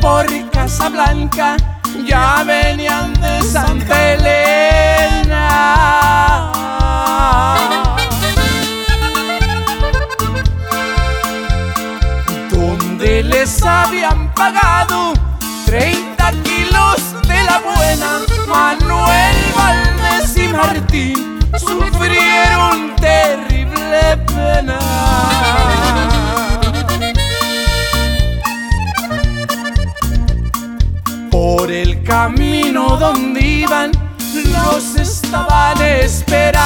por Casablanca ya venían de Santa Elena. Donde les habían pagado 30 kilos de la buena, Manuel Valdés y Martín sufrieron Por el camino donde iban, los estaban esperando.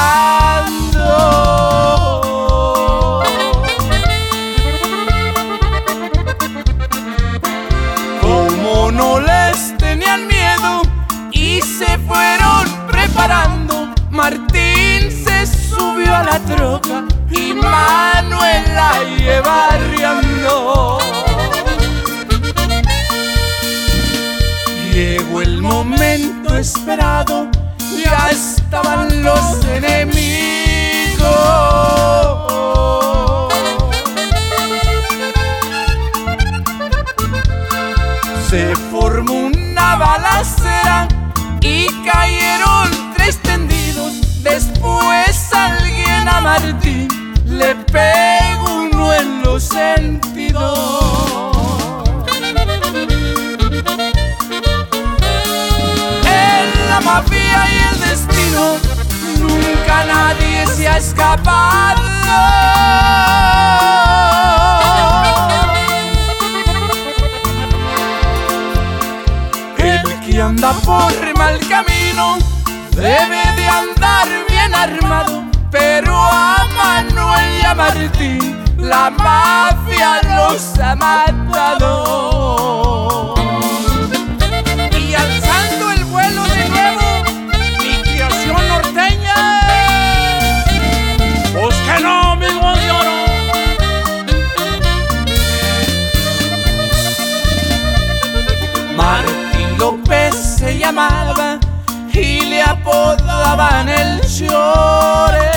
Como no les tenían miedo y se fueron preparando, Martín se subió a la troca y Manuel la lleva arriando. Llegó el momento esperado, ya estaban los enemigos. Nunca nadie se ha escapado. El que anda por mal camino debe de andar bien armado, pero a Manuel y a Martín la mafia los ha matado. Apodaban el Chore.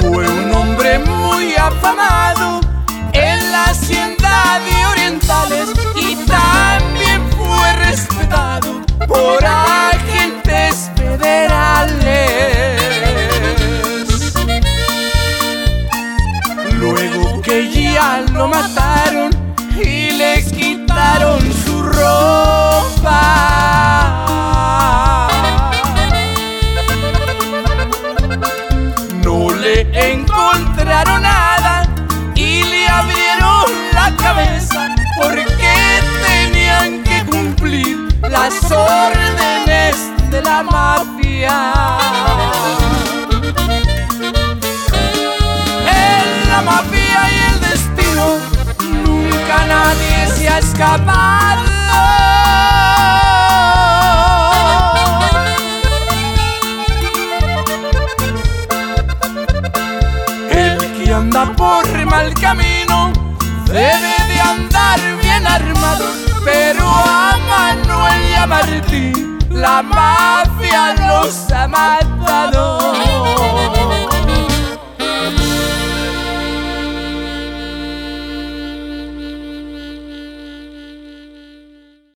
Fue un hombre muy afamado en la hacienda de Orientales y también fue respetado por agentes federales. Luego que ya lo mataron encontraron nada y le abrieron la cabeza porque tenían que cumplir las órdenes de la mafia. En la mafia y el destino nunca nadie se ha escapado. Anda por mal camino debe de andar bien armado, pero a Manuel y a Martín la mafia los ha matado.